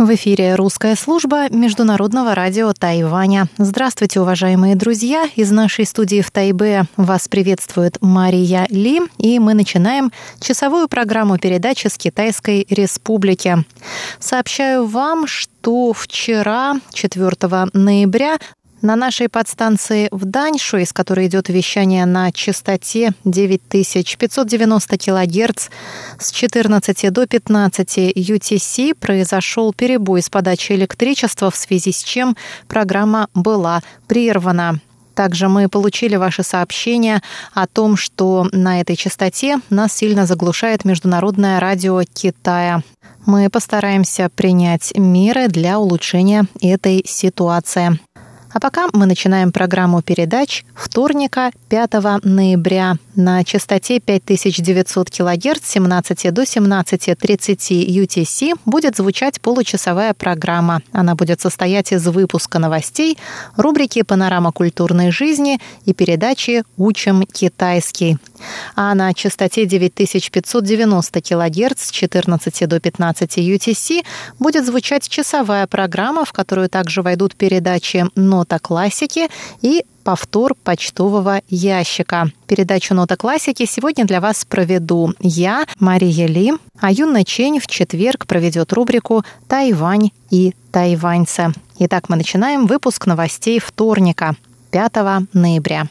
В эфире русская служба Международного радио Тайваня. Здравствуйте, уважаемые друзья! Из нашей студии в Тайбе вас приветствует Мария Ли, и мы начинаем часовую программу передачи с Китайской Республики. Сообщаю вам, что вчера, 4 ноября, на нашей подстанции в Даньшу, из которой идет вещание на частоте 9590 кГц с 14 до 15 UTC, произошел перебой с подачей электричества, в связи с чем программа была прервана. Также мы получили ваши сообщения о том, что на этой частоте нас сильно заглушает международное радио Китая. Мы постараемся принять меры для улучшения этой ситуации. А пока мы начинаем программу передач вторника 5 ноября на частоте 5900 кГц с 17 до 17.30 UTC будет звучать получасовая программа. Она будет состоять из выпуска новостей, рубрики «Панорама культурной жизни» и передачи «Учим китайский». А на частоте 9590 кГц с 14 до 15 UTC будет звучать часовая программа, в которую также войдут передачи «Нота классики» и повтор почтового ящика. Передачу «Нота классики» сегодня для вас проведу я, Мария Ли, а Юна Чень в четверг проведет рубрику «Тайвань и тайваньцы». Итак, мы начинаем выпуск новостей вторника, 5 ноября.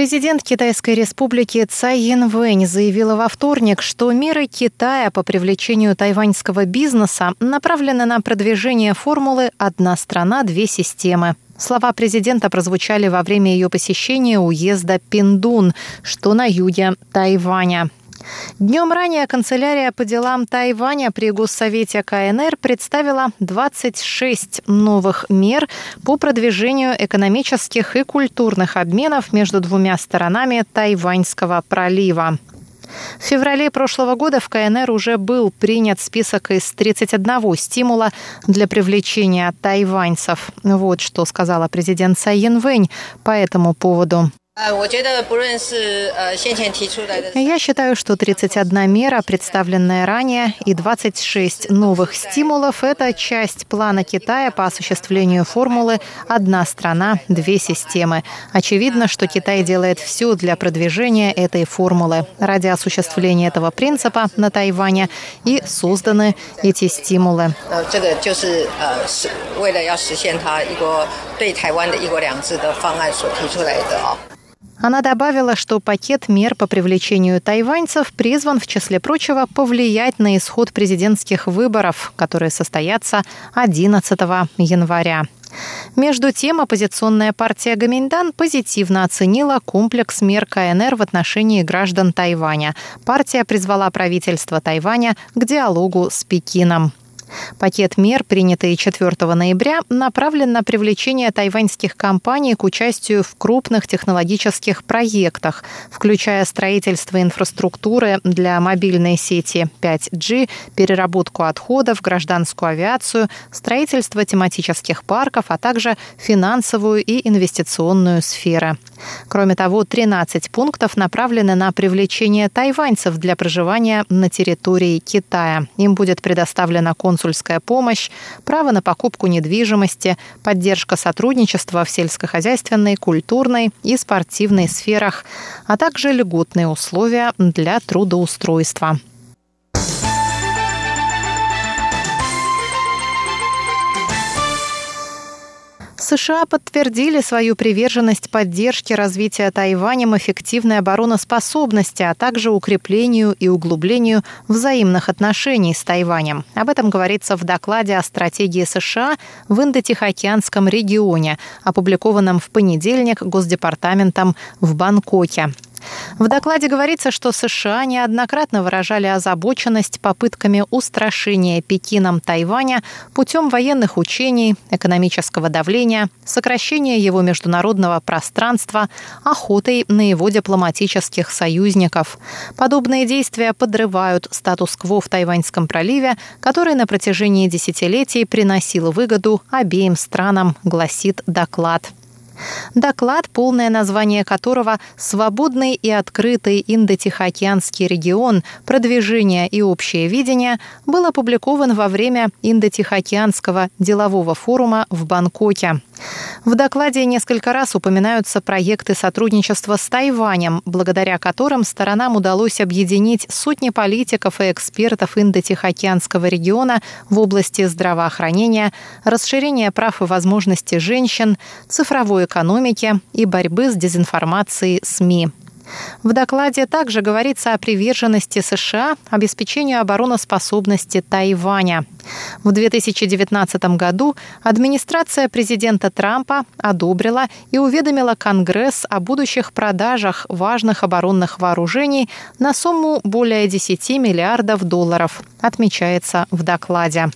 Президент Китайской республики Цай Янвэнь заявила во вторник, что меры Китая по привлечению тайваньского бизнеса направлены на продвижение формулы «одна страна, две системы». Слова президента прозвучали во время ее посещения уезда Пиндун, что на юге Тайваня. Днем ранее канцелярия по делам Тайваня при Госсовете КНР представила 26 новых мер по продвижению экономических и культурных обменов между двумя сторонами Тайваньского пролива. В феврале прошлого года в КНР уже был принят список из 31 стимула для привлечения тайваньцев. Вот что сказала президент Цай Янвэнь по этому поводу. Я считаю, что 31 мера, представленная ранее, и 26 новых стимулов – это часть плана Китая по осуществлению формулы «одна страна, две системы». Очевидно, что Китай делает все для продвижения этой формулы. Ради осуществления этого принципа на Тайване и созданы эти стимулы. 为了要实现它一国对台湾的一国两制的方案所提出来的啊。 Она добавила, что пакет мер по привлечению тайваньцев призван, в числе прочего, повлиять на исход президентских выборов, которые состоятся 11 января. Между тем, оппозиционная партия Гаминьдан позитивно оценила комплекс мер КНР в отношении граждан Тайваня. Партия призвала правительство Тайваня к диалогу с Пекином. Пакет мер, принятый 4 ноября, направлен на привлечение тайваньских компаний к участию в крупных технологических проектах, включая строительство инфраструктуры для мобильной сети 5G, переработку отходов, гражданскую авиацию, строительство тематических парков, а также финансовую и инвестиционную сферы. Кроме того, 13 пунктов направлены на привлечение тайваньцев для проживания на территории Китая. Им будет предоставлена консульская помощь, право на покупку недвижимости, поддержка сотрудничества в сельскохозяйственной, культурной и спортивной сферах, а также льготные условия для трудоустройства. США подтвердили свою приверженность поддержке развития Тайванем эффективной обороноспособности, а также укреплению и углублению взаимных отношений с Тайванем. Об этом говорится в докладе о стратегии США в Индо-Тихоокеанском регионе, опубликованном в понедельник Госдепартаментом в Бангкоке. В докладе говорится, что США неоднократно выражали озабоченность попытками устрашения Пекином Тайваня путем военных учений, экономического давления, сокращения его международного пространства, охотой на его дипломатических союзников. Подобные действия подрывают статус-кво в Тайваньском проливе, который на протяжении десятилетий приносил выгоду обеим странам, гласит доклад. Доклад, полное название которого «Свободный и открытый Индо-Тихоокеанский регион. Продвижение и общее видение», был опубликован во время Индо-Тихоокеанского делового форума в Бангкоке. В докладе несколько раз упоминаются проекты сотрудничества с Тайванем, благодаря которым сторонам удалось объединить сотни политиков и экспертов Индо-Тихоокеанского региона в области здравоохранения, расширения прав и возможностей женщин, цифровой экономики и борьбы с дезинформацией СМИ. В докладе также говорится о приверженности США обеспечению обороноспособности Тайваня. В 2019 году администрация президента Трампа одобрила и уведомила Конгресс о будущих продажах важных оборонных вооружений на сумму более 10 миллиардов долларов, отмечается в докладе.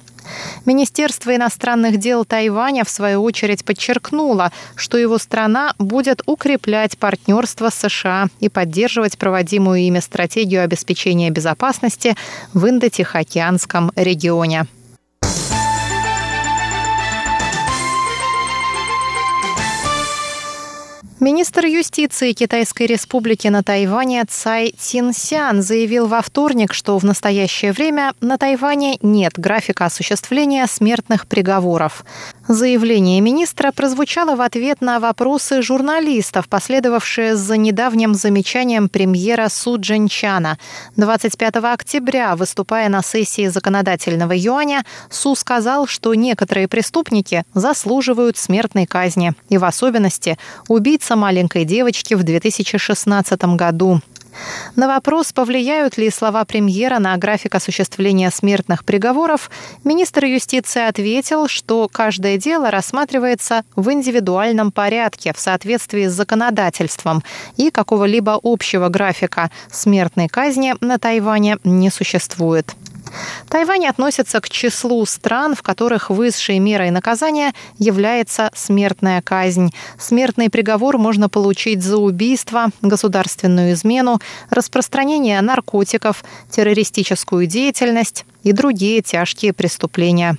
Министерство иностранных дел Тайваня, в свою очередь, подчеркнуло, что его страна будет укреплять партнерство с США и поддерживать проводимую ими стратегию обеспечения безопасности в Индо-Тихоокеанском регионе. Министр юстиции Китайской республики на Тайване Цай Цинсян заявил во вторник, что в настоящее время на Тайване нет графика осуществления смертных приговоров. Заявление министра прозвучало в ответ на вопросы журналистов, последовавшие за недавним замечанием премьера Су Джинчана. 25 октября, выступая на сессии законодательного юаня, Су сказал, что некоторые преступники заслуживают смертной казни, и в особенности убийца маленькой девочки в 2016 году. На вопрос, повлияют ли слова премьера на график осуществления смертных приговоров, министр юстиции ответил, что каждое дело рассматривается в индивидуальном порядке в соответствии с законодательством и какого-либо общего графика смертной казни на Тайване не существует. Тайвань относится к числу стран, в которых высшей мерой наказания является смертная казнь. Смертный приговор можно получить за убийство, государственную измену, распространение наркотиков, террористическую деятельность и другие тяжкие преступления.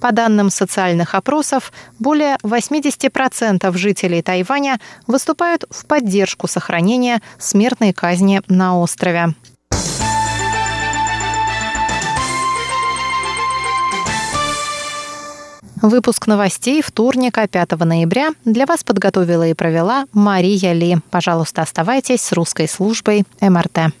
По данным социальных опросов, более 80% жителей Тайваня выступают в поддержку сохранения смертной казни на острове. Выпуск новостей вторника, 5 ноября для вас подготовила и провела Мария Ли. Пожалуйста, оставайтесь с русской службой МРТ.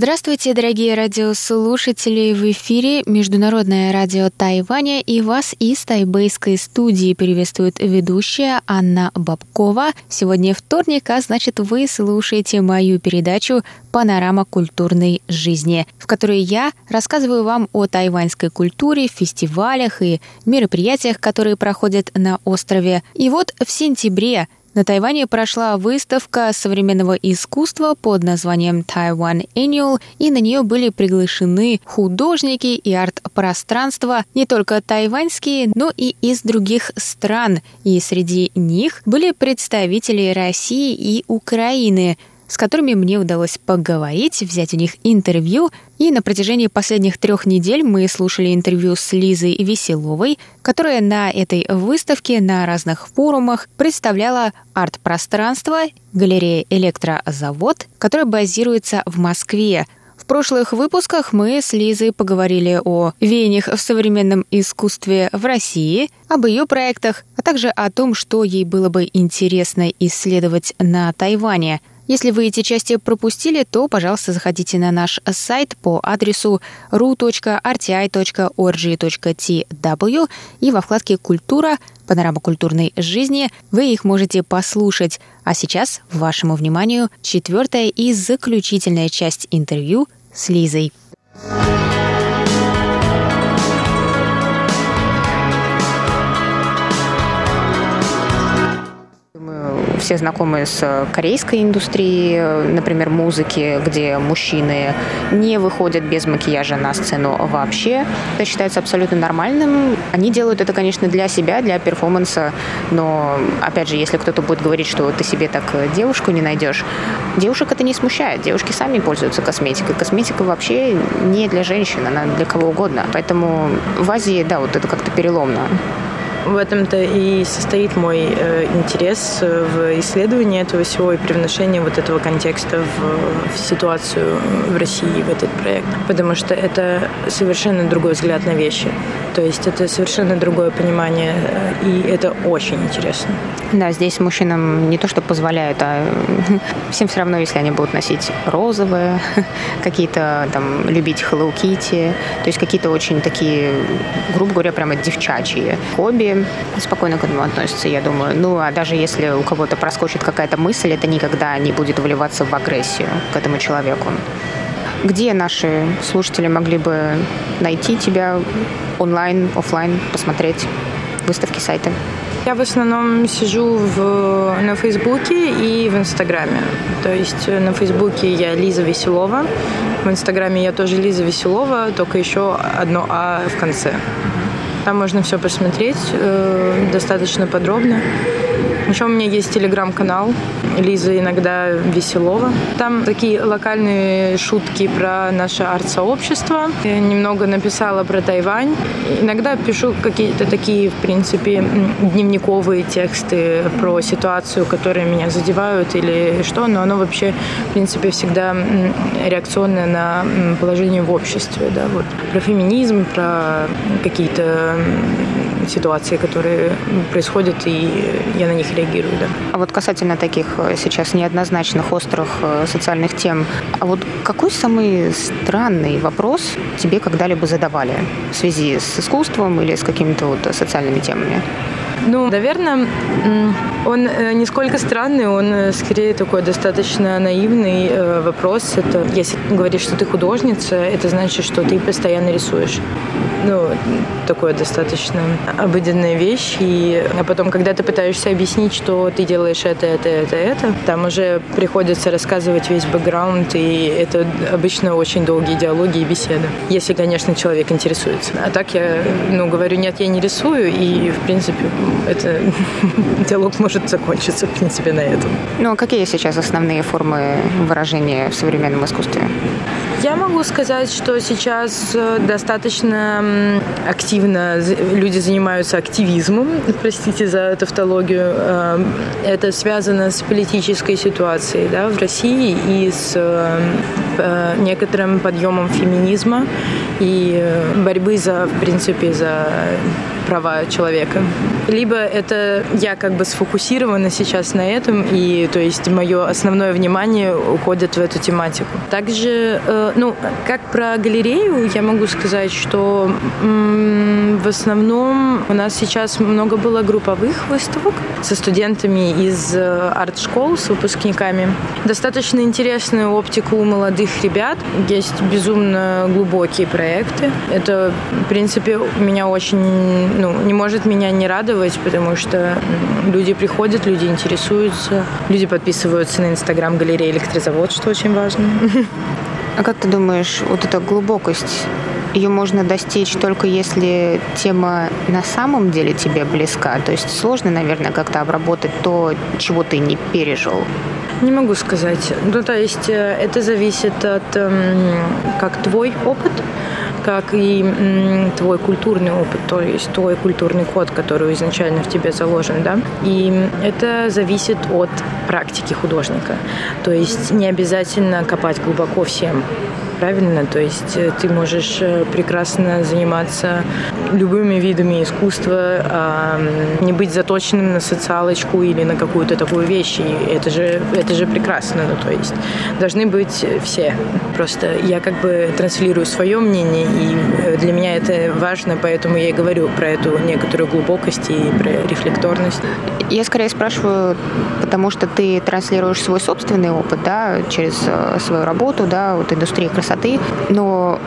Здравствуйте, дорогие радиослушатели! В эфире Международное радио Тайваня и вас из тайбэйской студии приветствует ведущая Анна Бабкова. Сегодня вторник, а значит вы слушаете мою передачу «Панорама культурной жизни», в которой я рассказываю вам о тайваньской культуре, фестивалях и мероприятиях, которые проходят на острове. И вот в сентябре на Тайване прошла выставка современного искусства под названием Taiwan Annual, и на нее были приглашены художники и арт-пространства не только тайваньские, но и из других стран. И среди них были представители России и Украины – с которыми мне удалось поговорить, взять у них интервью. И на протяжении последних трех недель мы слушали интервью с Лизой Веселовой, которая на этой выставке на разных форумах представляла арт-пространство галерея «Электрозавод», которая базируется в Москве. В прошлых выпусках мы с Лизой поговорили о веяниях в современном искусстве в России, об ее проектах, а также о том, что ей было бы интересно исследовать на Тайване – Если вы эти части пропустили, то, пожалуйста, заходите на наш сайт по адресу ru.rti.org.tw и во вкладке «Культура» панорама культурной жизни, вы их можете послушать. А сейчас вашему вниманию четвертая и заключительная часть интервью с Лизой. Все знакомы с корейской индустрией, например, музыки, где мужчины не выходят без макияжа на сцену вообще. Это считается абсолютно нормальным. Они делают это, конечно, для себя, для перформанса, но, опять же, если кто-то будет говорить, что ты себе так девушку не найдешь, девушек это не смущает. Девушки сами пользуются косметикой. Косметика вообще не для женщин, она для кого угодно. Поэтому в Азии, да, вот это как-то переломно. В этом-то и состоит мой э, интерес в исследовании этого всего и привношении вот этого контекста в, в ситуацию в России, в этот проект. Потому что это совершенно другой взгляд на вещи. То есть это совершенно другое понимание, э, и это очень интересно. Да, здесь мужчинам не то, что позволяют, а всем все равно, если они будут носить розовые, какие-то там любить Hello Kitty, то есть какие-то очень такие, грубо говоря, прямо девчачьи хобби, спокойно к этому относятся, я думаю. Ну, а даже если у кого-то проскочит какая-то мысль, это никогда не будет выливаться в агрессию к этому человеку. Где наши слушатели могли бы найти тебя онлайн, офлайн, посмотреть выставки, сайты? Я в основном сижу в, на Фейсбуке и в Инстаграме. То есть э, на Фейсбуке я Лиза Веселова, в Инстаграме я тоже Лиза Веселова, только еще одно А в конце. Там можно все посмотреть э, достаточно подробно. Еще у меня есть телеграм-канал Лиза иногда Веселова. Там такие локальные шутки про наше арт-сообщество. Я немного написала про Тайвань. Иногда пишу какие-то такие, в принципе, дневниковые тексты про ситуацию, которые меня задевают или что, но оно вообще, в принципе, всегда реакционное на положение в обществе. Да? Вот. Про феминизм, про какие-то ситуации, которые происходят, и я на них реагирую. Да. А вот касательно таких э, сейчас неоднозначных, острых э, социальных тем, а вот какой самый странный вопрос тебе когда-либо задавали в связи с искусством или с какими-то вот социальными темами? Ну, наверное, он э, не сколько странный, он скорее такой достаточно наивный вопрос. Это если говоришь, что ты художница, это значит, что ты постоянно рисуешь ну, такое достаточно обыденная вещь. И, а потом, когда ты пытаешься объяснить, что ты делаешь это, это, это, это, там уже приходится рассказывать весь бэкграунд, и это обычно очень долгие диалоги и беседы. Если, конечно, человек интересуется. А так я, ну, говорю, нет, я не рисую, и, в принципе, это диалог может закончиться, в принципе, на этом. Ну, а какие сейчас основные формы выражения в современном искусстве? Я могу сказать, что сейчас э, достаточно активно люди занимаются активизмом, простите за тавтологию. Э, это связано с политической ситуацией да, в России и с э, некоторым подъемом феминизма и борьбы за, в принципе, за права человека. Либо это я как бы сфокусирована сейчас на этом, и то есть мое основное внимание уходит в эту тематику. Также, э, ну, как про галерею, я могу сказать, что м- в основном у нас сейчас много было групповых выставок со студентами из э, арт-школ, с выпускниками. Достаточно интересную оптику у молодых ребят. Есть безумно глубокие проекты. Это, в принципе, меня очень ну, не может меня не радовать, потому что люди приходят, люди интересуются, люди подписываются на инстаграм галереи электрозавод, что очень важно. А как ты думаешь, вот эта глубокость, ее можно достичь только если тема на самом деле тебе близка? То есть сложно, наверное, как-то обработать то, чего ты не пережил? Не могу сказать. Ну, то есть э, это зависит от эм, как твой опыт, как и твой культурный опыт, то есть твой культурный код, который изначально в тебе заложен, да. И это зависит от практики художника. То есть не обязательно копать глубоко всем правильно? То есть э, ты можешь э, прекрасно заниматься любыми видами искусства, а не быть заточенным на социалочку или на какую-то такую вещь. И это же, это же прекрасно. Ну, то есть должны быть все. Просто я как бы транслирую свое мнение, и для меня это важно, поэтому я и говорю про эту некоторую глубокость и про рефлекторность. Я скорее спрашиваю, потому что ты транслируешь свой собственный опыт, да, через э, свою работу, да, вот индустрии красоты. Но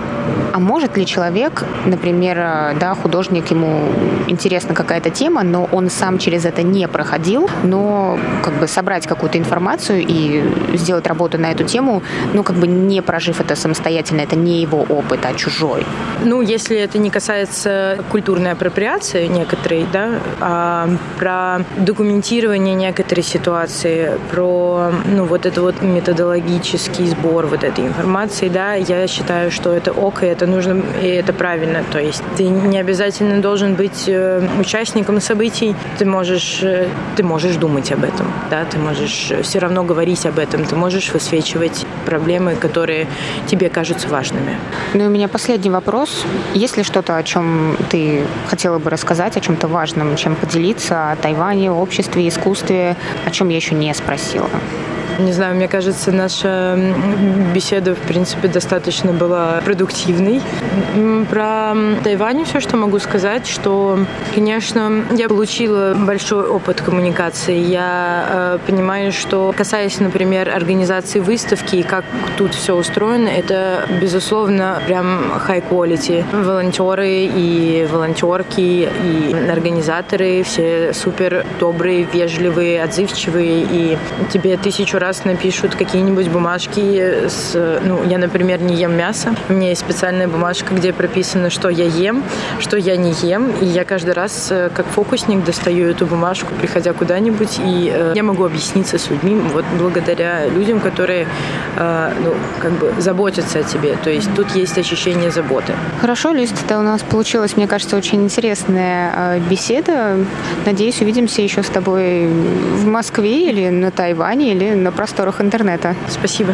а может ли человек, например, э, да, художник, ему интересна какая-то тема, но он сам через это не проходил, но как бы собрать какую-то информацию и сделать работу на эту тему, ну, как бы не прожив это самостоятельно, это не его опыт, а чужой? Ну, если это не касается культурной апроприации некоторой, да, а про документирование некоторой ситуации, про, ну, вот это вот методологический сбор вот этой информации, да, я считаю, что это ок, и это нужно, и это правильно. То есть ты не обязательно должен быть э, участником событий, ты можешь, э, ты можешь думать об этом, да, ты можешь все равно говорить об этом, ты можешь высвечивать проблемы, которые тебе кажутся важными. Ну и у меня последний вопрос. Есть ли что-то, о чем ты хотела бы рассказать, о чем-то важном, чем поделиться, о Тайване, обществе, искусстве, о чем я еще не спросила? Не знаю, мне кажется, наша беседа, в принципе, достаточно была продуктивной. Про Тайвань все, что могу сказать, что, конечно, я получила большой опыт коммуникации. Я э, понимаю, что касаясь, например, организации выставки и как тут все устроено, это, безусловно, прям high quality. Волонтеры и волонтерки, и организаторы все супер добрые, вежливые, отзывчивые, и тебе тысячу раз напишут какие-нибудь бумажки с... Ну, я, например, не ем мясо. У меня есть специальная бумажка, где прописано, что я ем, что я не ем. И я каждый раз, э, как фокусник, достаю эту бумажку, приходя куда-нибудь, и э, я могу объясниться с людьми вот благодаря людям, которые, э, ну, как бы заботятся о тебе. То есть тут есть ощущение заботы. Хорошо, Лист, это у нас получилась, мне кажется, очень интересная э, беседа. Надеюсь, увидимся еще с тобой в Москве или на Тайване, или на просторах интернета. Спасибо.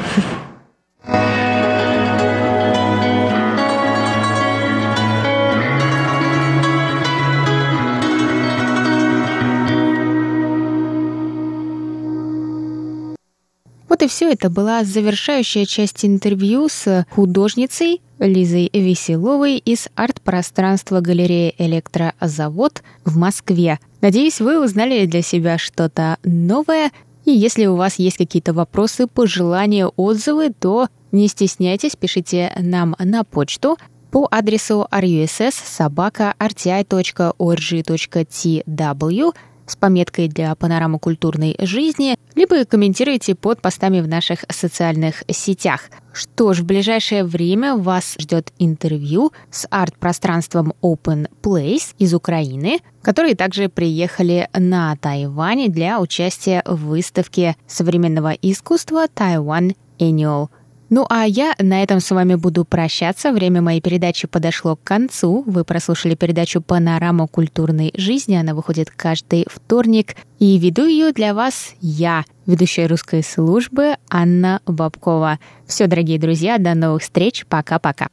Вот и все. Это была завершающая часть интервью с художницей Лизой Веселовой из арт-пространства галереи «Электрозавод» в Москве. Надеюсь, вы узнали для себя что-то новое. И если у вас есть какие-то вопросы, пожелания, отзывы, то не стесняйтесь, пишите нам на почту по адресу russ.rti.org.tw с пометкой для панорамы культурной жизни, либо комментируйте под постами в наших социальных сетях. Что ж, в ближайшее время вас ждет интервью с арт-пространством Open Place из Украины, которые также приехали на Тайвань для участия в выставке современного искусства Taiwan Annual ну а я на этом с вами буду прощаться. Время моей передачи подошло к концу. Вы прослушали передачу «Панорама культурной жизни». Она выходит каждый вторник. И веду ее для вас я, ведущая русской службы Анна Бабкова. Все, дорогие друзья, до новых встреч. Пока-пока.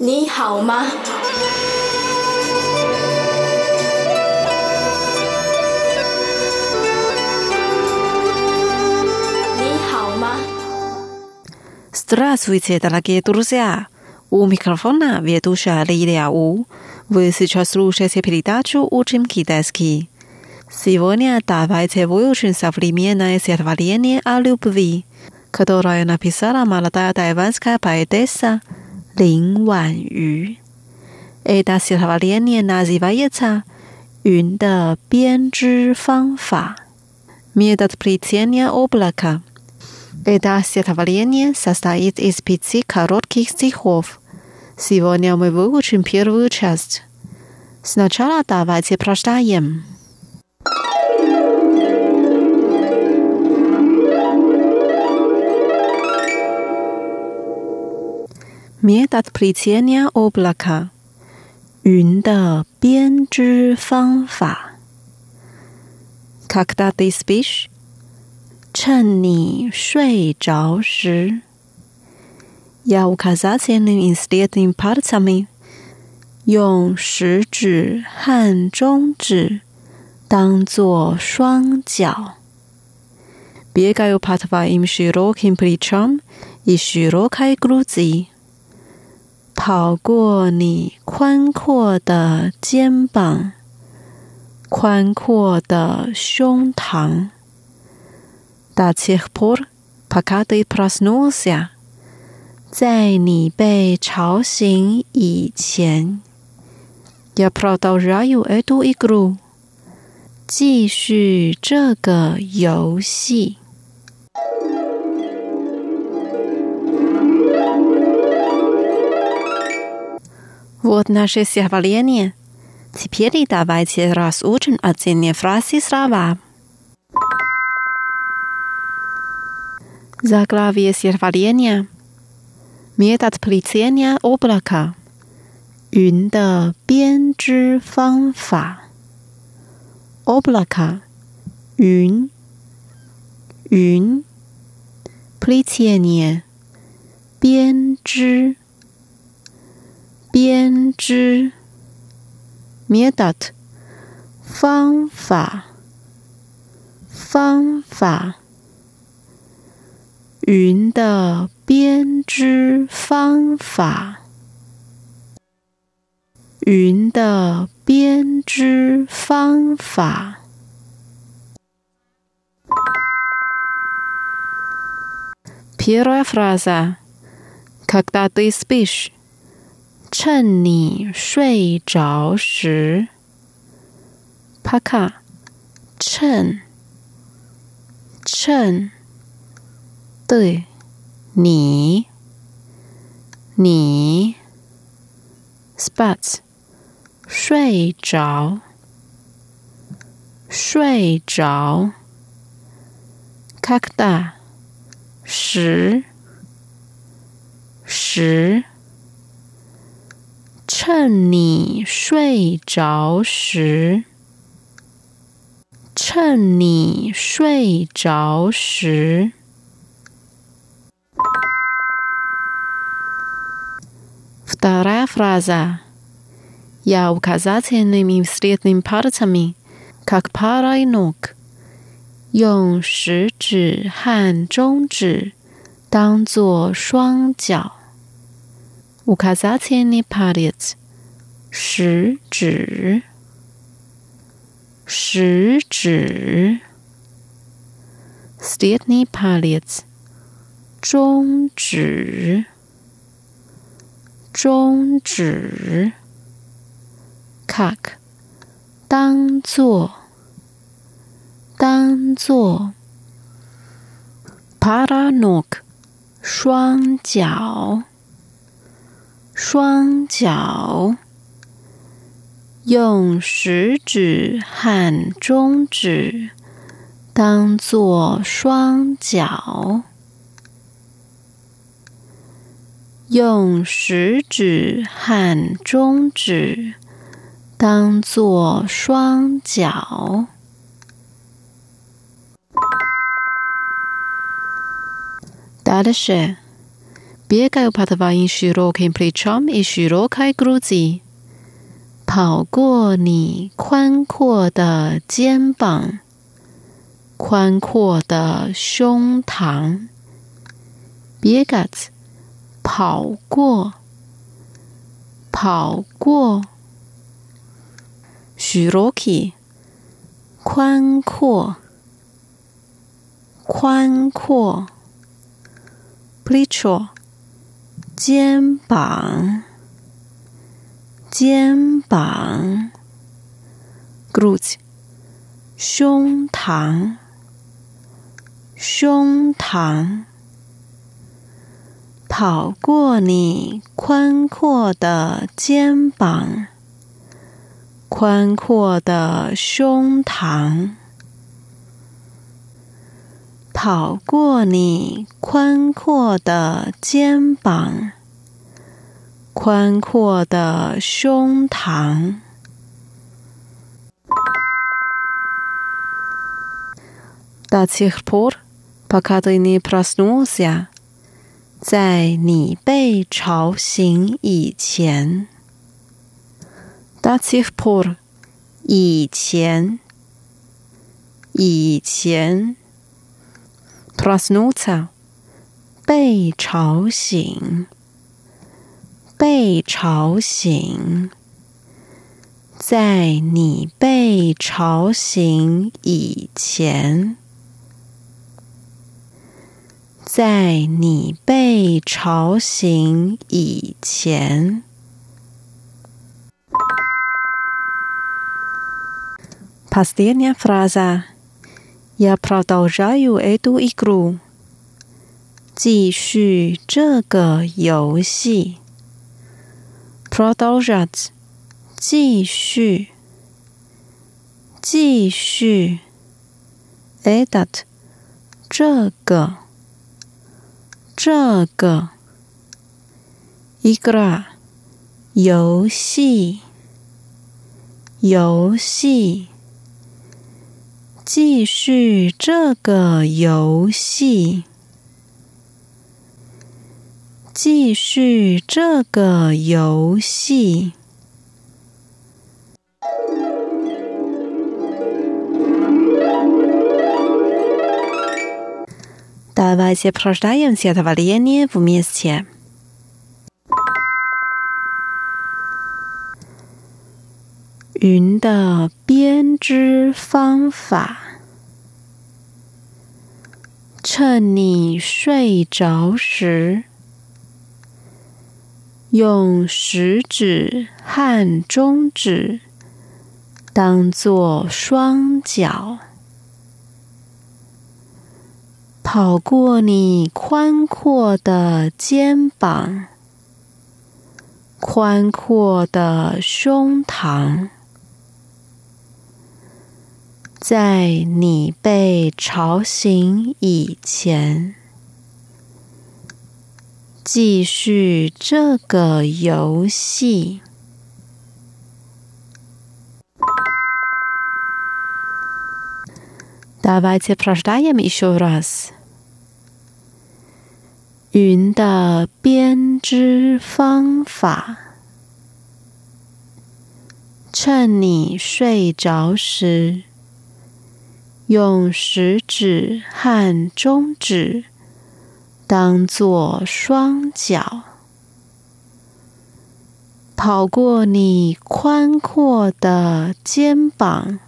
你好吗 ？Здравствуйте, дорогие друзья! У микрофона ведущая Лилия У. Вы сейчас слушаете передачу «Учим китайский». Сегодня давайте выучим современное стихотворение о любви, которое написала молодая тайванская поэтесса Лин Ван Ю. Это стихотворение называется «Юн de 编织方法» метод плетения облака – это стихотворение состоит из пяти коротких стихов. Сегодня мы выучим первую часть. Сначала давайте прочитаем. Метод плетения облака. 云的编织方法。Когда ты спишь, 趁你睡着时 Ja ukazacie nim istotnym palcami，用食指和中指当做双脚 plecom i szerokaj gruzi，跑过你宽阔的肩膀宽阔的胸膛 До тех пор, пока ты проснулся，在你被吵醒以前。Я продолжаю эту игру，继续这个游戏。Вот наше стихотворение. Теперь давайте разучим отдельные фразы слова. Zaglavia serfalia mia d'plicienia obłaka 云的编织方法。Obłaka 云云 plicienia 编织编织 mia d' 方法方法。云的编织方法，云的编织方法。Первая фраза. Когда ты спишь? 趁你睡着时，帕卡，趁，趁， 对，你，你，spots，睡着，睡着，卡克达，十，十。趁你睡着时，趁你睡着时。Вторая фраза. Я указательными и средним пальцами, как пара ног, 用食指和中指当做双脚。Указательный палец，食指，食指。Средний палец，中指， 中指 cut 当做当做，paranok，双脚双脚用食指和中指当做双脚。用食指和中指当做双脚答案是别给我 biegaj opatrywając szerokim pleczom i szerokiej grudzi. 跑过你宽阔的肩膀宽阔的胸膛 Biegač. 跑过，跑过。shiraki，宽阔，宽阔。pletro，肩膀，肩膀。glutes，胸膛，胸膛。跑过你宽阔的肩膀，宽阔的胸膛。跑过你宽阔的肩膀，宽阔的胸膛。До тех пор, пока ты не проснулся， 在你被吵醒以前，dativ por 以前，以前，prasnuta 被吵醒，被吵醒，在你被吵醒以前。在你被吵醒以前。Последняя фраза. Я продолжаю эту игру. 继续这个游戏。Продолжать. 继续，继续。Этот，这个， 这个游戏，游戏继续，这个游戏继续，这个游戏。大家好，我是小豆芽。欢迎收听《云的编织方法》。趁你睡着时，用食指和中指当做双脚。跑过你宽阔的肩膀，宽阔的胸膛，在你被吵醒以前，继续这个游戏。Давайте прочитаем еще раз. 云的编织方法，趁你睡着时，用食指和中指当做双脚，跑过你宽阔的肩膀，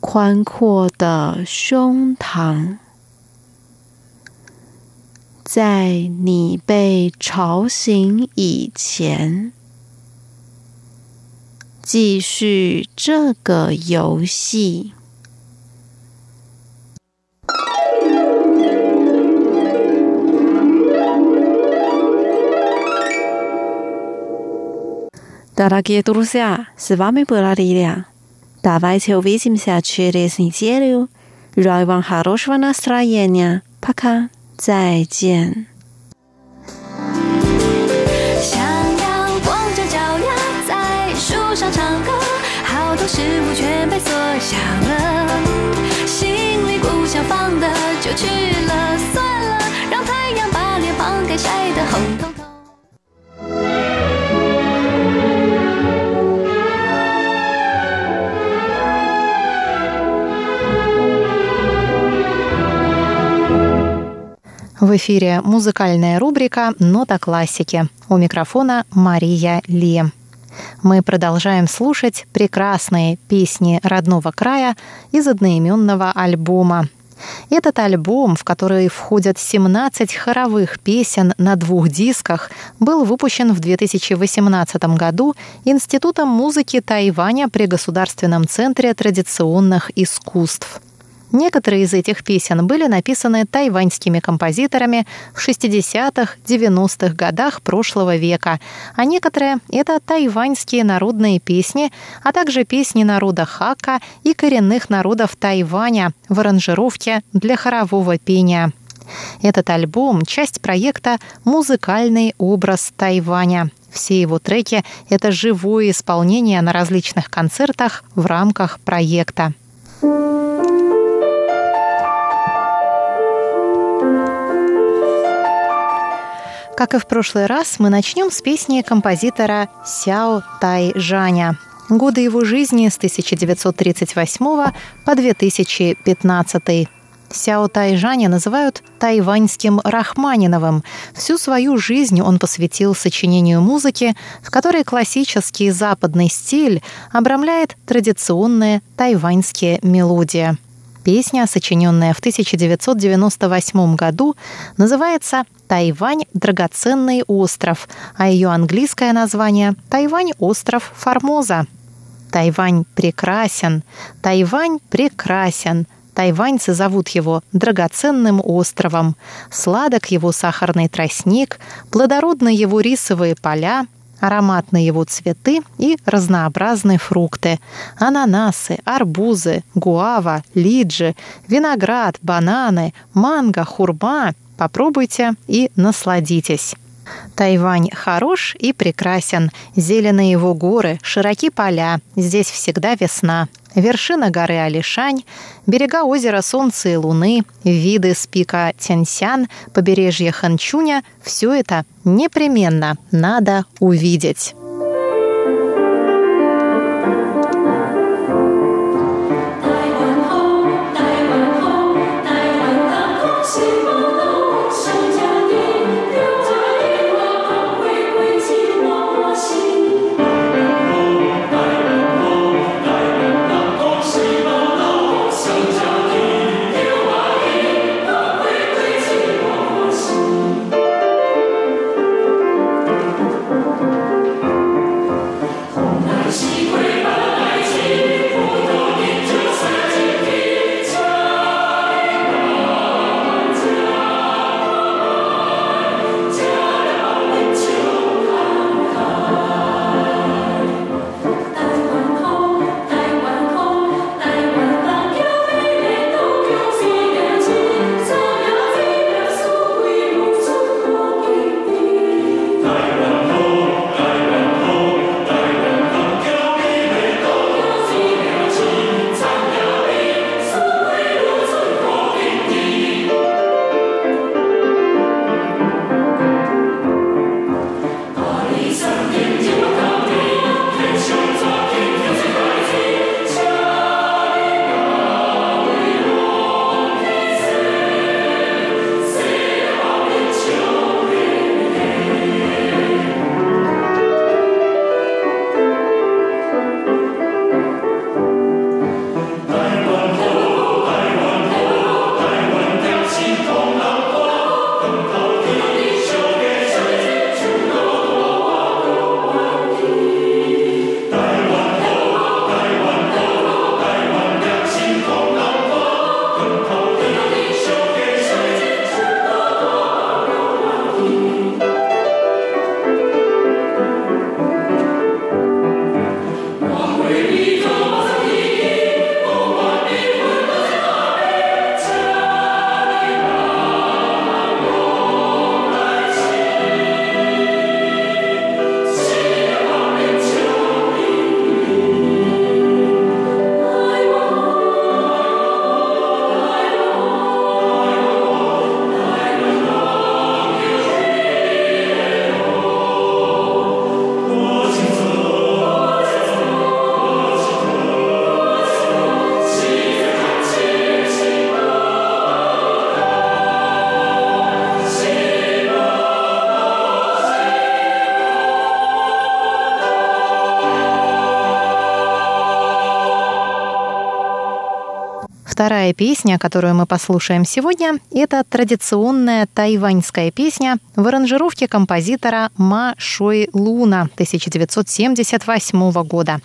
宽阔的胸膛。在你被吵醒以前，继续这个游戏。Дорогие друзья, с вами была Лилия. Давайте увидимся через неделю. Желаю вам хорошего настроения. Пока. 再见。想要光着脚丫在树上唱歌，好多事物全被缩小了，心里不想放的就去了，算了，让太阳把脸庞给晒得红彤彤。Эфире музыкальная рубрика «Нота классики». У микрофона Мария Ли. Мы продолжаем слушать прекрасные песни родного края из одноименного альбома. Этот альбом, в который входят 17 хоровых песен на двух дисках, был выпущен в 2018 году Институтом музыки Тайваня при Государственном центре традиционных искусств. Некоторые из этих песен были написаны тайваньскими композиторами в 60-х, 90-х годах прошлого века, а некоторые — это тайваньские народные песни, а также песни народа Хака и коренных народов Тайваня в аранжировке для хорового пения. Этот альбом — часть проекта «Музыкальный образ Тайваня». Все его треки — это живое исполнение на различных концертах в рамках проекта. Как и в прошлый раз, мы начнем с песни композитора Сяо Тай Жаня. Годы его жизни с 1938 по 2015. Сяо Тайжаня называют тайваньским Рахманиновым. Всю свою жизнь он посвятил сочинению музыки, в которой классический западный стиль обрамляет традиционные тайваньские мелодии. Песня, сочиненная в 1998 году, называется «Тайвань – драгоценный остров», а ее английское название – «Тайвань – остров Формоза». Тайвань прекрасен, Тайвань прекрасен, Тайваньцы зовут его драгоценным островом. Сладок его сахарный тростник, плодородны его рисовые поля, ароматны его цветы и разнообразные фрукты. Ананасы, арбузы, гуава, лиджи, виноград, бананы, манго, хурма. Попробуйте и насладитесь. Тайвань хорош и прекрасен. Зеленые его горы, широки поля. Здесь всегда весна. Вершина горы Алишань, берега озера Солнца и Луны, виды с пика Тяньсян, побережье Ханчуня – все это непременно надо увидеть. Песня, которую мы послушаем сегодня, это традиционная тайваньская песня в аранжировке композитора Ма Шуй Луна 1978 года.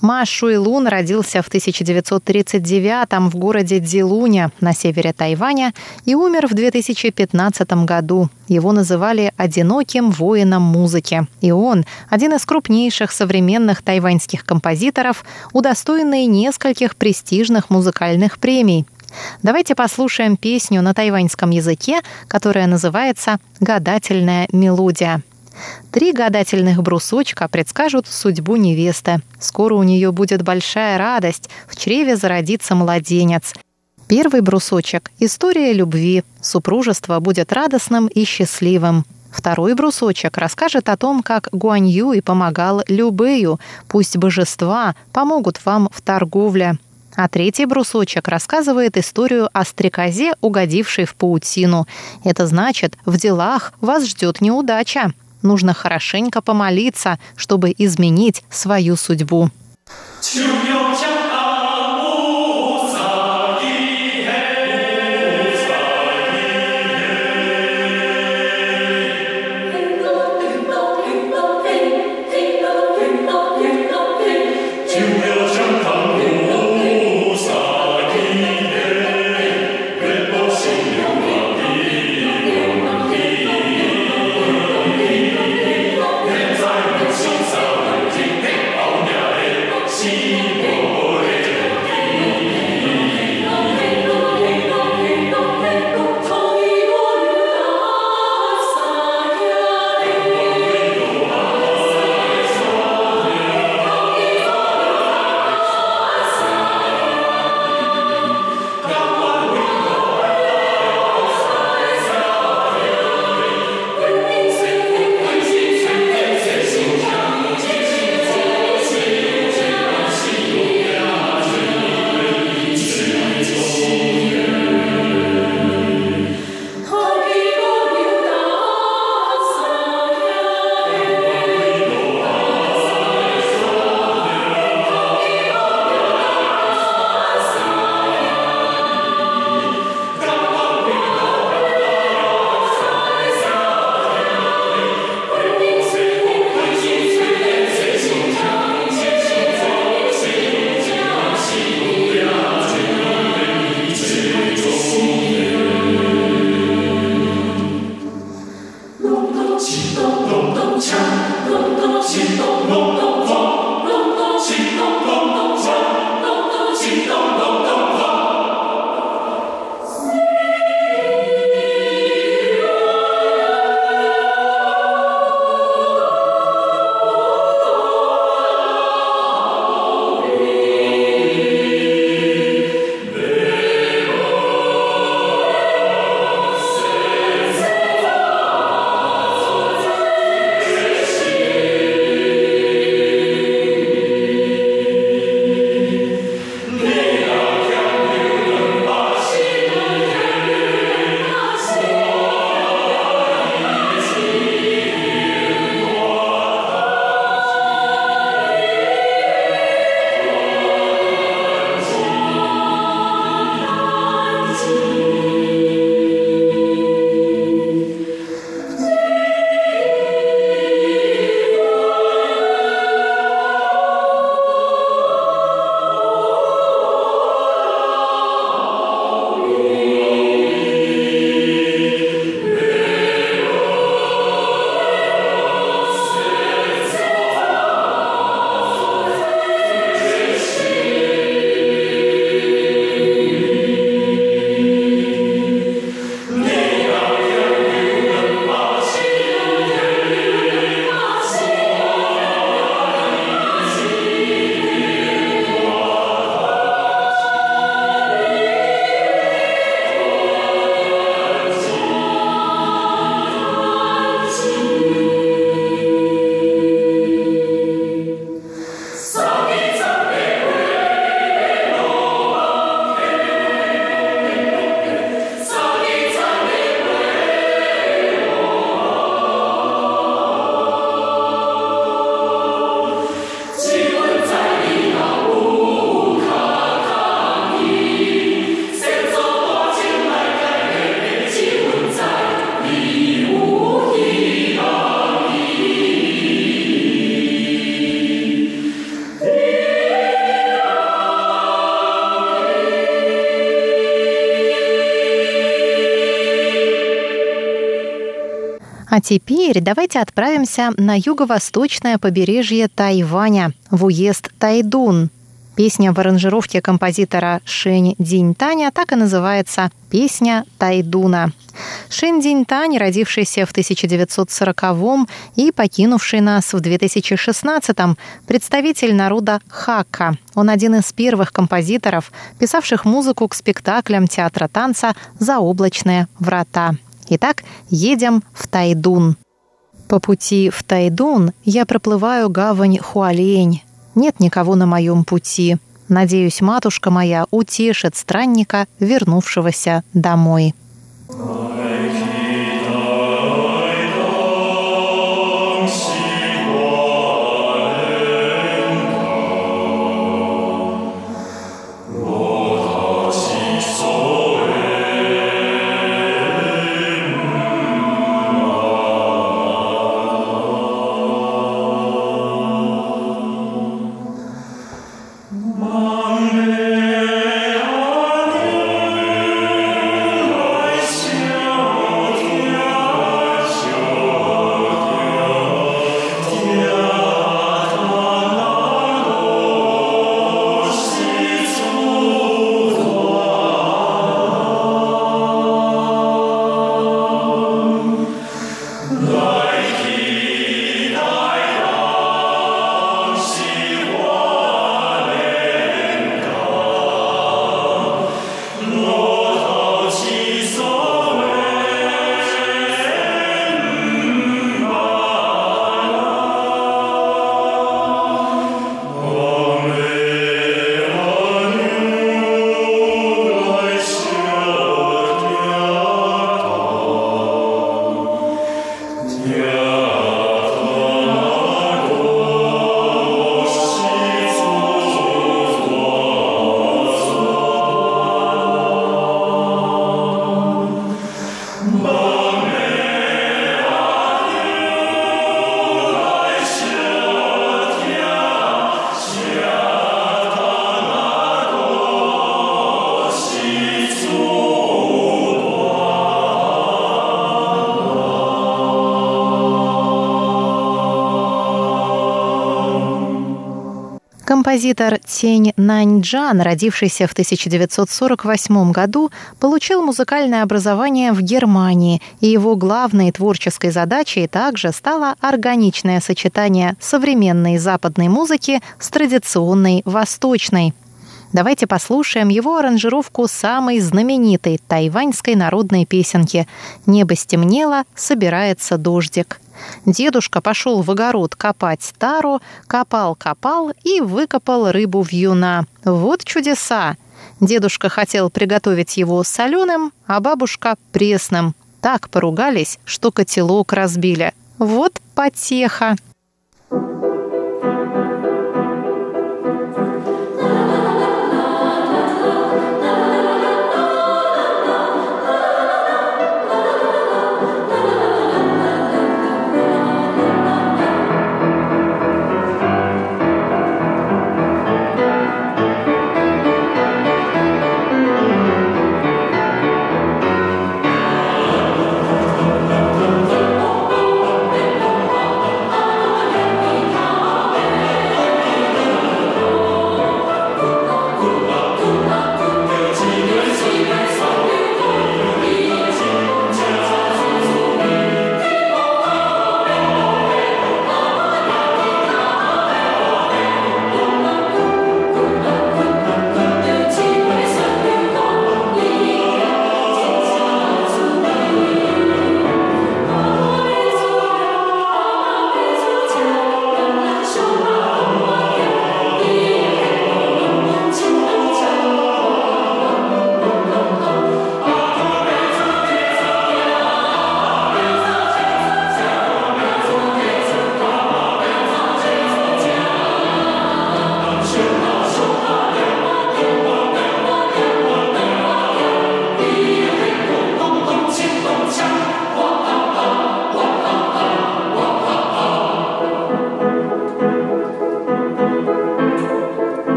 Ма Шуй Лун родился в 1939 в городе Дзилуня на севере Тайваня и умер в 2015 году. Его называли «одиноким воином музыки». И он – один из крупнейших современных тайваньских композиторов, удостоенный нескольких престижных музыкальных премий. Давайте послушаем песню на тайваньском языке, которая называется «Гадательная мелодия». Три гадательных брусочка предскажут судьбу невесты. Скоро у нее будет большая радость, в чреве зародится младенец. Первый брусочек – история любви. Супружество будет радостным и счастливым. Второй брусочек расскажет о том, как Гуань Юй помогал Любэю. Пусть божества помогут вам в торговле. А третий брусочек рассказывает историю о стрекозе, угодившей в паутину. Это значит, в делах вас ждет неудача. Нужно хорошенько помолиться, чтобы изменить свою судьбу. 秋 А теперь давайте отправимся на юго-восточное побережье Тайваня, в уезд Тайдун. Песня в аранжировке композитора Шэнь Диньтаня так и называется «Песня Тайдуна». Шэнь Диньтань, родившийся в 1940-м и покинувший нас в 2016-м, представитель народа Хакка. Он один из первых композиторов, писавших музыку к спектаклям театра танца «Заоблачные врата». Итак, едем в Тайдун. По пути в Тайдун я проплываю гавань Хуалень. Нет никого на моем пути. Надеюсь, матушка моя утешит странника, вернувшегося домой. Композитор Тень Наньджан, родившийся в 1948 году, получил музыкальное образование в Германии, и его главной творческой задачей также стало органичное сочетание современной западной музыки с традиционной восточной. Давайте послушаем его аранжировку самой знаменитой тайваньской народной песенки «Небо стемнело, собирается дождик». Дедушка пошел в огород копать тару, копал-копал и выкопал рыбу в юна. Вот чудеса! Дедушка хотел приготовить его соленым, а бабушка — пресным. Так поругались, что котелок разбили. Вот потеха!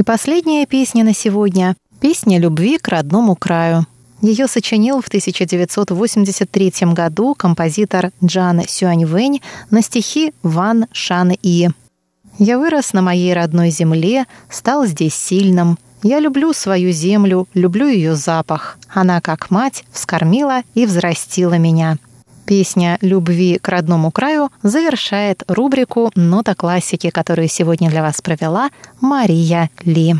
И последняя песня на сегодня – песня любви к родному краю. Ее сочинил в 1983 году композитор Джан Сюаньвэнь на стихи Ван Шан И. «Я вырос на моей родной земле, стал здесь сильным. Я люблю свою землю, люблю ее запах. Она, как мать, вскормила и взрастила меня. Песня «Любви к родному краю» завершает рубрику «Нота классики», которую сегодня для вас провела Мария Ли.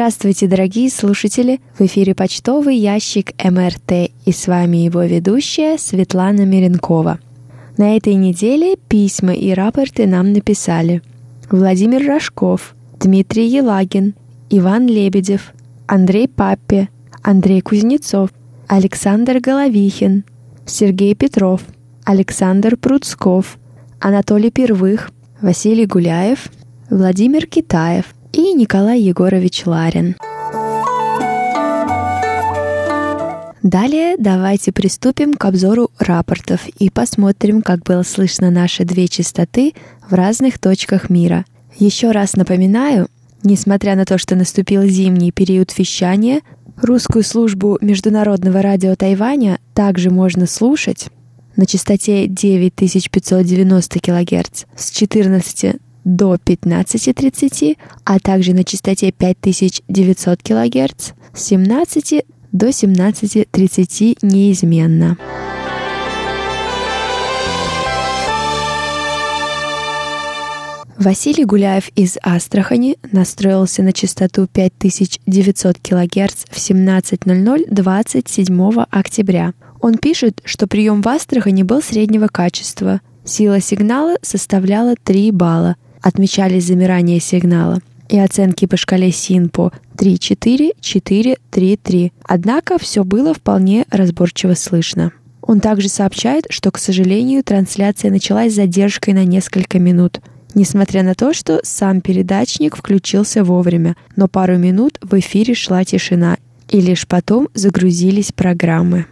Здравствуйте, дорогие слушатели! В эфире почтовый ящик МРТ и с вами его ведущая Светлана Миренкова. На этой неделе письма и рапорты нам написали Владимир Рожков, Дмитрий Елагин, Иван Лебедев, Андрей Паппе, Андрей Кузнецов, Александр Головихин, Сергей Петров, Александр Пруцков, Анатолий Первых, Василий Гуляев, Владимир Китаев – и Николай Егорович Ларин. Далее давайте приступим к обзору рапортов и посмотрим, как было слышно наши две частоты в разных точках мира. Еще раз напоминаю, несмотря на то, что наступил зимний период вещания, русскую службу Международного радио Тайваня также можно слушать на частоте 9590 кГц с 14 до 15.30, а также на частоте 5900 кГц с 17 до 17.30 неизменно. Василий Гуляев из Астрахани настроился на частоту 5900 кГц в 17.00 27 октября. Он пишет, что прием в Астрахани был среднего качества. Сила сигнала составляла 3 балла. Отмечались замирание сигнала и оценки по шкале СИНПО 3-4, 4-3-3. Однако все было вполне разборчиво слышно. Он также сообщает, что, к сожалению, трансляция началась с задержкой на несколько минут. Несмотря на то, что сам передатчик включился вовремя, но пару минут в эфире шла тишина, и лишь потом загрузились программы.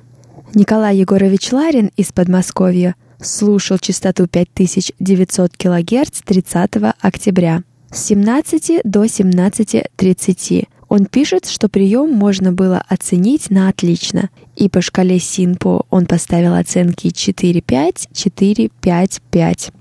Николай Егорович Ларин из Подмосковья слушал частоту 5900 кГц 30 октября с 17 до 17.30. Он пишет, что прием можно было оценить на отлично. И по шкале СИНПО он поставил оценки 4-5, 4-5-5.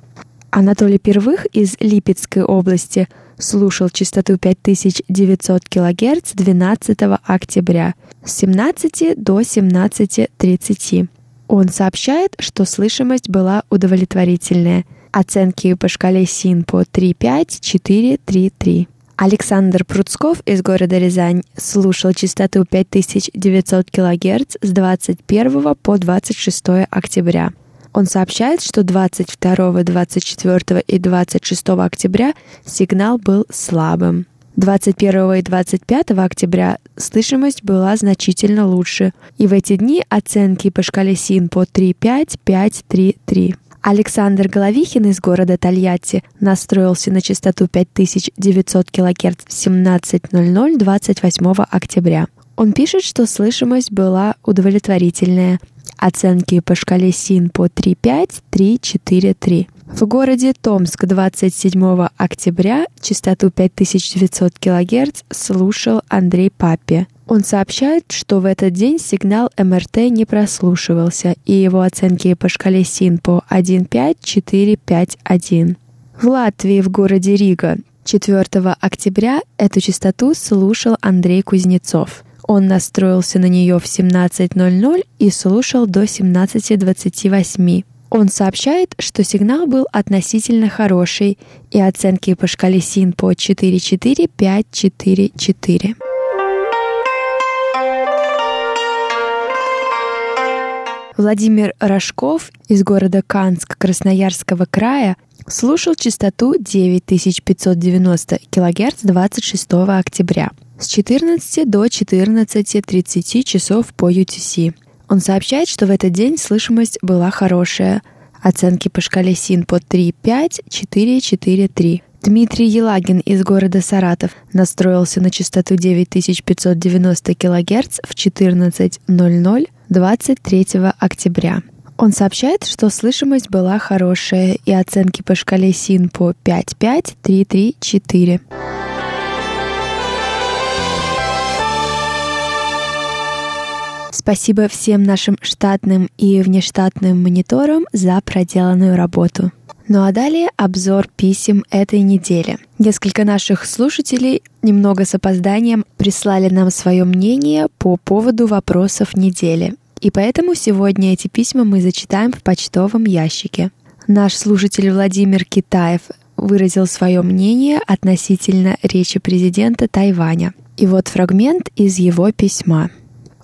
Анатолий Первых из Липецкой области слушал частоту 5900 кГц 12 октября с 17 до 17.30. Он сообщает, что слышимость была удовлетворительная. Оценки по шкале СИНПО 3.5, 4, 3, 3. Александр Пруцков из города Рязань слушал частоту 5900 кГц с 21 по 26 октября. Он сообщает, что 22, 24 и 26 октября сигнал был слабым. 21 и 25 октября слышимость была значительно лучше, и в эти дни оценки по шкале СИН по 3,5, 5, 3, 3. Александр Головихин из города Тольятти настроился на частоту 5900 кГц в 17.00 28 октября. Он пишет, что слышимость была удовлетворительная. Оценки по шкале СИН по 3.5, 3, 4, 3. В городе Томск 27 октября частоту 5900 кГц слушал Андрей Папе. Он сообщает, что в этот день сигнал МРТ не прослушивался, и его оценки по шкале СИН по 1.5-4-5-1. В Латвии, в городе Рига, 4 октября эту частоту слушал Андрей Кузнецов. Он настроился на нее в 17.00 и слушал до 17.28. Он сообщает, что сигнал был относительно хороший, и оценки по шкале СИН по 4.4-5-4-4. Владимир Рожков из города Канск Красноярского края слушал частоту 9590 кГц 26 октября с 14 до 14.30 часов по UTC. Он сообщает, что в этот день слышимость была хорошая. Оценки по шкале СИН по 3,5, 4, 4, 3. Дмитрий Елагин из города Саратов настроился на частоту 9590 кГц в 14.00 23 октября. Он сообщает, что слышимость была хорошая и оценки по шкале СИН по 5.5, 3.3, 4. Спасибо всем нашим штатным и внештатным мониторам за проделанную работу. Ну а далее обзор писем этой недели. Несколько наших слушателей немного с опозданием прислали нам свое мнение по поводу вопросов недели. И поэтому сегодня эти письма мы зачитаем в почтовом ящике. Наш слушатель Владимир Китаев выразил свое мнение относительно речи президента Тайваня. И вот фрагмент из его письма.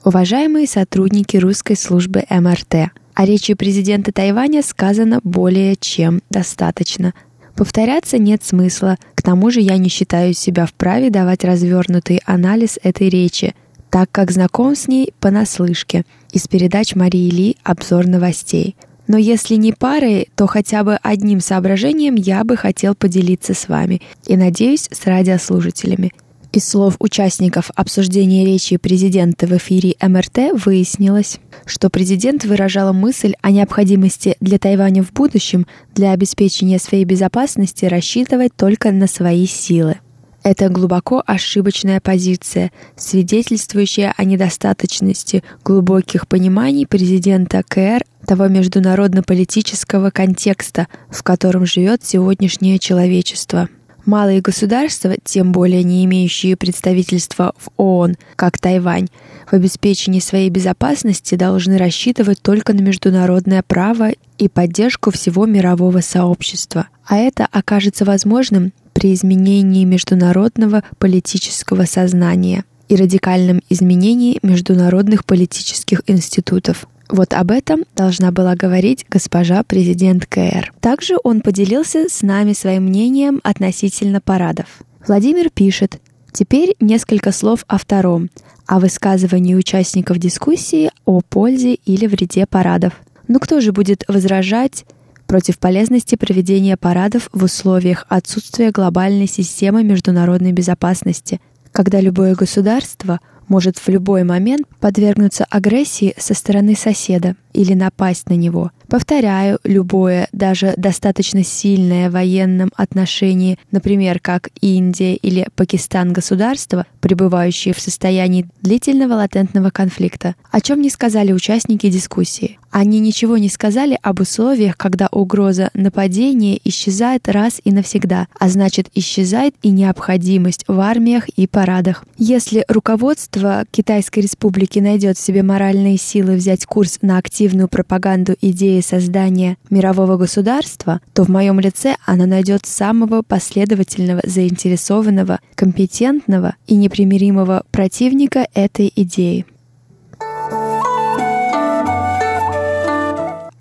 Уважаемые сотрудники русской службы МРТ, о речи президента Тайваня сказано более чем достаточно. Повторяться нет смысла, к тому же я не считаю себя вправе давать развернутый анализ этой речи, так как знаком с ней понаслышке из передач Марии Ли «Обзор новостей». Но если не парой, то хотя бы одним соображением я бы хотел поделиться с вами и, надеюсь, с радиослушателями – из слов участников обсуждения речи президента в эфире МРТ выяснилось, что президент выражал мысль о необходимости для Тайваня в будущем для обеспечения своей безопасности рассчитывать только на свои силы. Это глубоко ошибочная позиция, свидетельствующая о недостаточности глубоких пониманий президента КР того международно-политического контекста, в котором живет сегодняшнее человечество. Малые государства, тем более не имеющие представительства в ООН, как Тайвань, в обеспечении своей безопасности должны рассчитывать только на международное право и поддержку всего мирового сообщества. А это окажется возможным при изменении международного политического сознания. И радикальном изменении международных политических институтов. Вот об этом должна была говорить госпожа президент КР. Также он поделился с нами своим мнением относительно парадов. Владимир пишет, Теперь несколько слов о втором, о высказывании участников дискуссии о пользе или вреде парадов. Ну кто же будет возражать против полезности проведения парадов в условиях отсутствия глобальной системы международной безопасности, когда любое государство может в любой момент подвергнуться агрессии со стороны соседа или напасть на него – Повторяю, любое, даже достаточно сильное в военном отношении, например, как Индия или Пакистан государства, пребывающие в состоянии длительного латентного конфликта, о чем не сказали участники дискуссии. Они ничего не сказали об условиях, когда угроза нападения исчезает раз и навсегда, а значит исчезает и необходимость в армиях и парадах. Если руководство Китайской Республики найдет в себе моральные силы взять курс на активную пропаганду идеи создания мирового государства, то в моем лице она найдет самого последовательного, заинтересованного, компетентного и непримиримого противника этой идеи.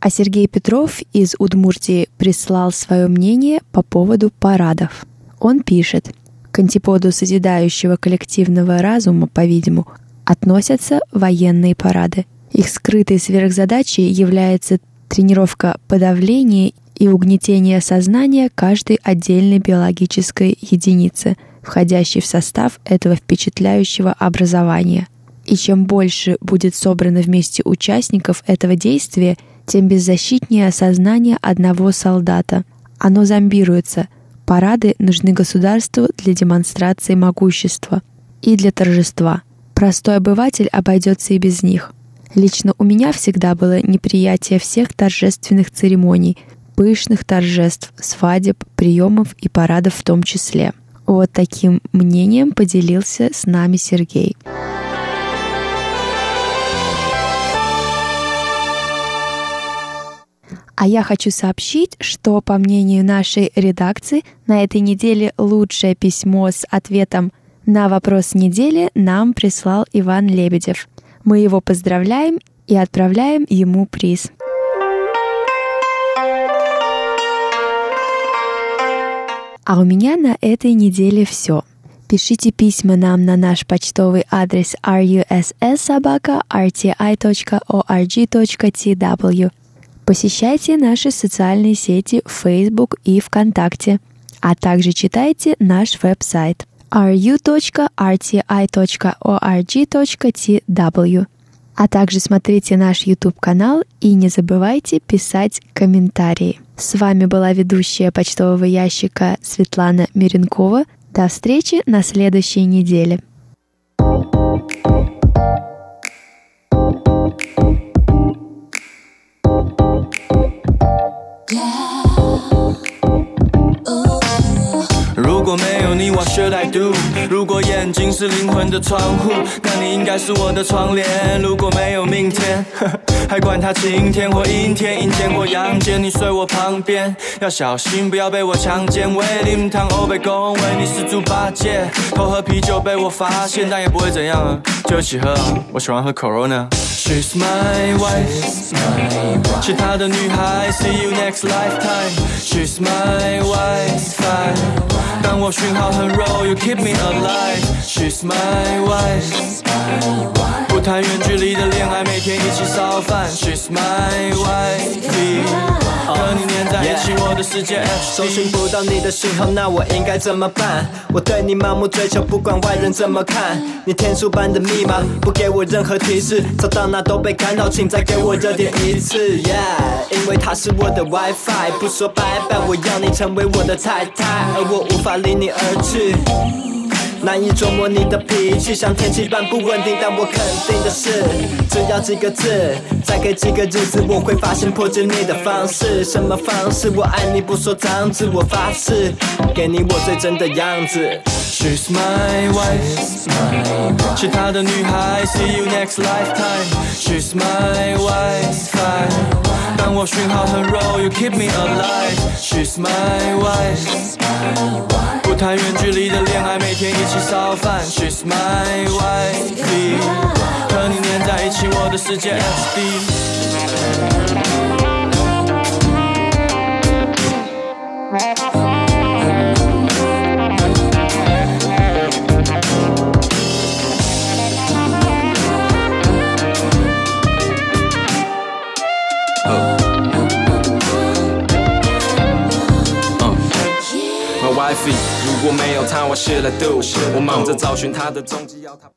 А Сергей Петров из Удмуртии прислал свое мнение по поводу парадов. Он пишет, к антиподу созидающего коллективного разума, по-видимому, относятся военные парады. Их скрытой сверхзадачей является тренировка подавления и угнетения сознания каждой отдельной биологической единицы, входящей в состав этого впечатляющего образования. И чем больше будет собрано вместе участников этого действия, тем беззащитнее сознание одного солдата. Оно зомбируется. Парады нужны государству для демонстрации могущества и для торжества. Простой обыватель обойдется и без них. Лично у меня всегда было неприятие всех торжественных церемоний, пышных торжеств, свадеб, приемов и парадов в том числе. Вот таким мнением поделился с нами Сергей. А я хочу сообщить, что, по мнению нашей редакции, на этой неделе лучшее письмо с ответом на вопрос недели нам прислал Иван Лебедев. Мы его поздравляем и отправляем ему приз. А у меня на этой неделе все. Пишите письма нам на наш почтовый адрес russsobaka.rti.org.tw Посещайте наши социальные сети Facebook и ВКонтакте, а также читайте наш веб-сайт ru.rti.org.tw. А также смотрите наш YouTube-канал и не забывайте писать комментарии. С вами была ведущая почтового ящика Светлана Миренкова. До встречи на следующей неделе. What should I do？如果眼睛是灵魂的窗户，那你应该是我的窗帘。如果没有明天，还管它晴天或阴天，阴天或阳间，你睡我旁边，要小心不要被我强奸。威林堂欧被恭维，你是猪八戒，偷喝啤酒被我发现，但也不会怎样啊，就一起喝啊，我喜欢喝 Corona。She's my wife，其他的女孩，See you next lifetime。She's my wife。当我讯号很弱，You keep me alive。She's my wife。不谈远距离的恋爱，每天一起烧饭。She's my wife。 和你粘在一起，我的世界。搜寻不到你的信号，那我应该怎么办？我对你盲目追求，不管外人怎么看。你天书般的密码，不给我任何提示，走到哪都被干扰，请再给我热点一次。Yeah，因为它是我的 WiFi，不说拜拜，我要你成为我的太太，而我无法。离你而去，难以琢磨你的脾气，像天气般不稳定。但我肯定的是，只要几个字，再给几个日子，我会发现破解你的方式。什么方式？我爱你不说脏字，我发誓，给你我最真的样子。She's my wife，其他的女孩，See you next lifetime。She's my wife。当我讯号很弱，You keep me alive。She's my wife。不谈远距离的恋爱，每天一起烧饭。She's my wife。和你黏在一起，我的世界 HD。如果没有他我卸了度我忙着找寻他的踪迹要他